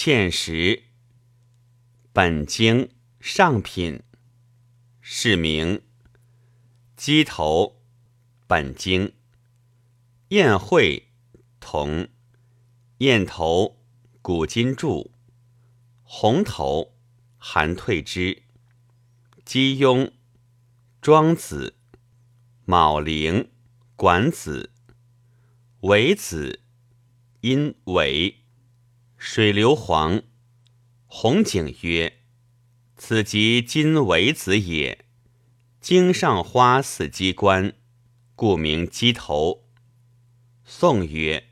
芡实。本经上品。是名。鸡头。本经。宴会。同。燕头。古今注。红头。韩退之。鸡庸。庄子。卯陵。管子。为子。因为。水流黄。红景曰：“此即今为子也。经上花似鸡冠，故名鸡头。”宋曰：“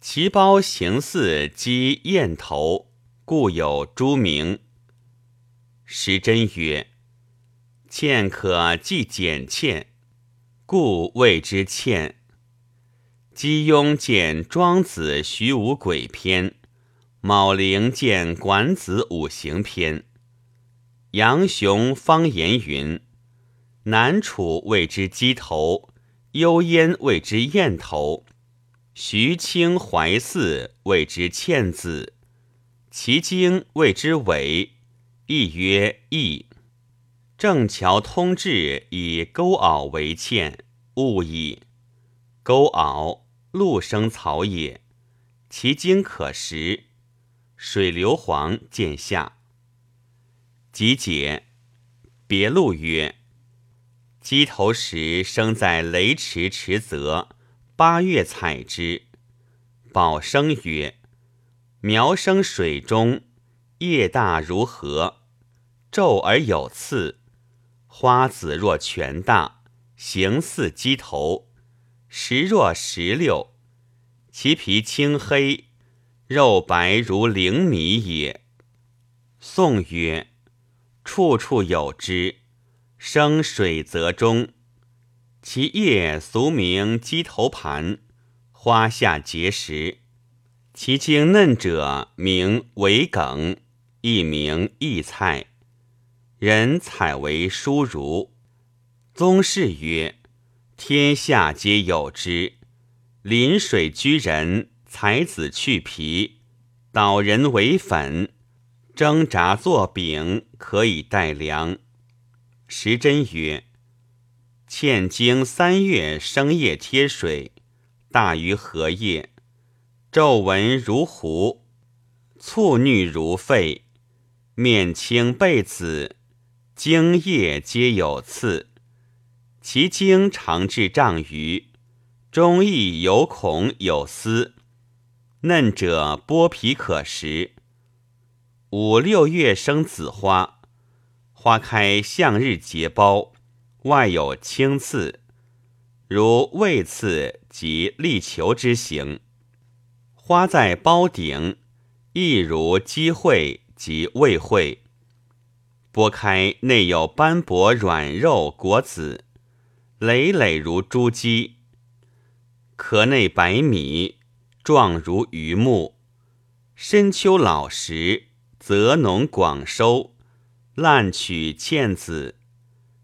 其胞形似鸡燕头，故有诸名。”时珍曰：“倩可即简倩，故谓之倩。”姬庸见庄子徐无鬼篇。卯灵见管子五行篇，杨雄方言云：南楚谓之鸡头，幽燕谓之燕头，徐清怀寺谓之倩子，其经谓之尾，亦曰翼。正桥通志以钩袄为倩，误矣。钩袄，陆生草也，其茎可食。水流黄见下，集解。别录曰：鸡头石生在雷池池泽，八月采之。宝生曰：苗生水中，叶大如禾，皱而有刺，花子若拳大，形似鸡头，实若石榴，其皮青黑。肉白如灵米也。宋曰：“处处有之，生水泽中。其叶俗名鸡头盘，花下结实。其茎嫩者名为梗，亦名异菜。人采为蔬如。宗室曰：天下皆有之。临水居人。”才子去皮，捣人为粉，蒸炸作饼，可以代粮。时珍曰：欠经三月生叶贴水，大于荷叶，皱纹如狐，簇衄如肺，面青背紫，茎叶皆有刺，其茎长至丈余，中亦有孔有丝。嫩者剥皮可食。五六月生紫花，花开向日结苞，外有青刺，如魏刺及立球之形。花在苞顶，亦如鸡喙及魏喙。剥开内有斑驳软肉果子，累累如珠玑。壳内白米。状如榆木，深秋老时，则农广收，滥取茜子，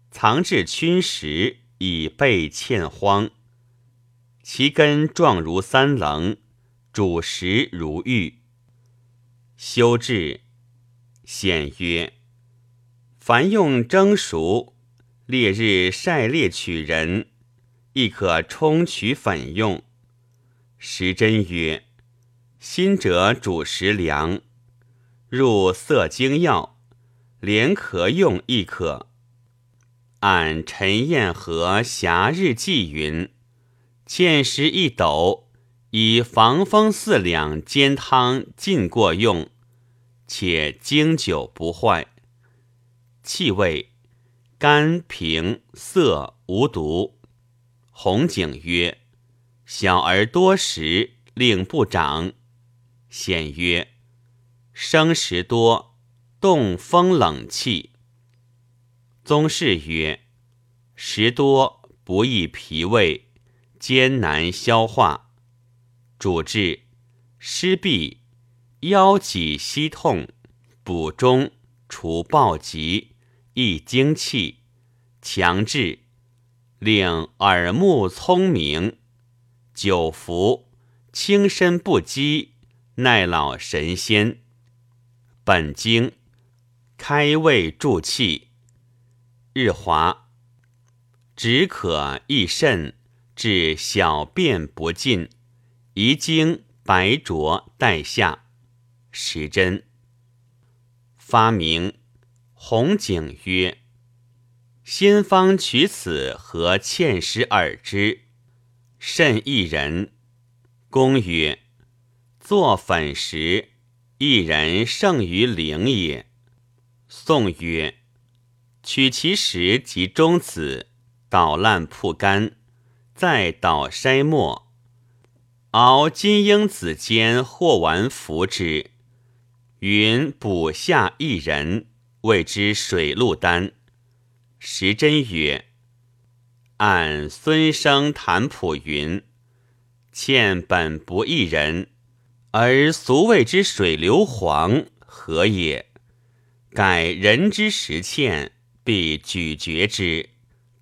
藏至皲石，以备茜荒。其根状如三棱，主食如玉。修治显曰：凡用蒸熟，烈日晒烈取人，亦可冲取粉用。时珍曰：“新者主食粮，入色精药，连咳用亦可。”按陈彦和《霞日记》云：“芡实一斗，以防风四两煎汤浸过用，且经久不坏。气味甘平涩无毒。”红景曰。小儿多食，令不长。显曰：生食多，动风冷气。宗室曰：食多不易脾胃，艰难消化。主治湿痹、腰脊膝痛、补中、除暴疾、益精气、强志，令耳目聪明。久服，轻身不羁，耐老神仙。本经开胃助气，日华止渴益肾，治小便不尽，遗精白浊带下。时针发明红景曰：“先方取此和芡实耳之，甚一人。”公曰：“作粉时，一人胜于灵也。”宋曰：“取其实及中子，捣烂铺干，再捣筛末，熬金樱子煎或丸服之。”云补下一人，谓之水陆丹。时珍曰：“按孙生谈普云，欠本不一人，而俗谓之水流黄，何也？改人之实欠，必咀嚼之，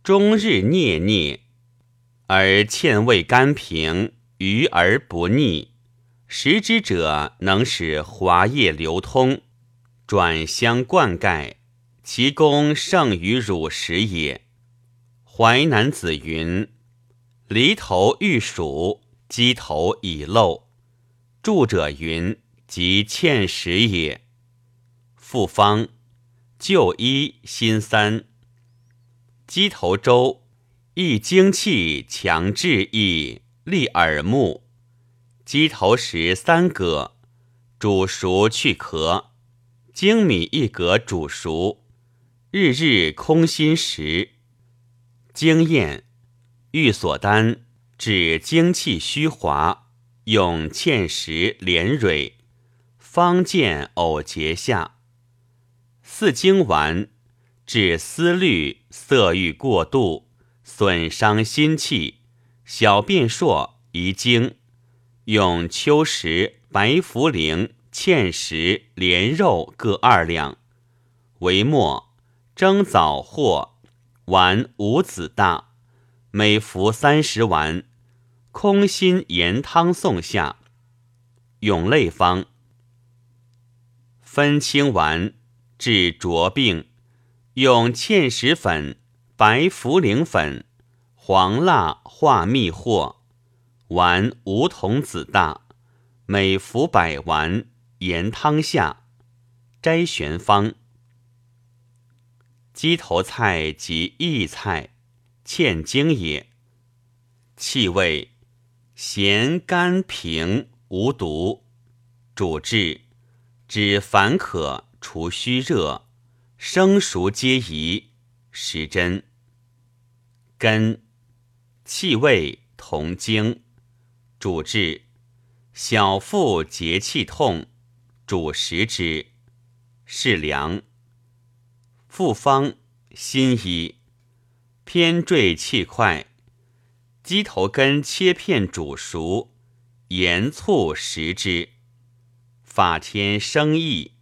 终日啮啮，而欠味甘平，余而不腻。”食之者能使滑液流通，转香灌溉，其功胜于乳食也。淮南子云：“犁头欲熟，鸡头已漏。”著者云：“即欠食也。”复方旧医新三，鸡头粥益精气，强志意，利耳目。鸡头食三葛，煮熟去壳；精米一格煮熟，日日空心食。经验欲所丹治精气虚滑，用芡实连蕊，方见藕结下。四经丸治思虑色欲过度，损伤心气，小便硕遗精。用秋实、白茯苓、芡实、莲肉各二两，为末蒸枣或丸五子大，每服三十丸，空心盐汤送下。永类方分清丸治浊病，用芡实粉、白茯苓粉、黄蜡化蜜或。丸梧桐子大，每服百丸，盐汤下。摘玄方：鸡头菜及薏菜，欠精也。气味咸甘平，无毒。主治止烦渴，除虚热，生熟皆宜。时针根气味同经。主治小腹结气痛，主食之。是良。复方新医偏坠气块，鸡头根切片煮熟，盐醋食之。法天生意，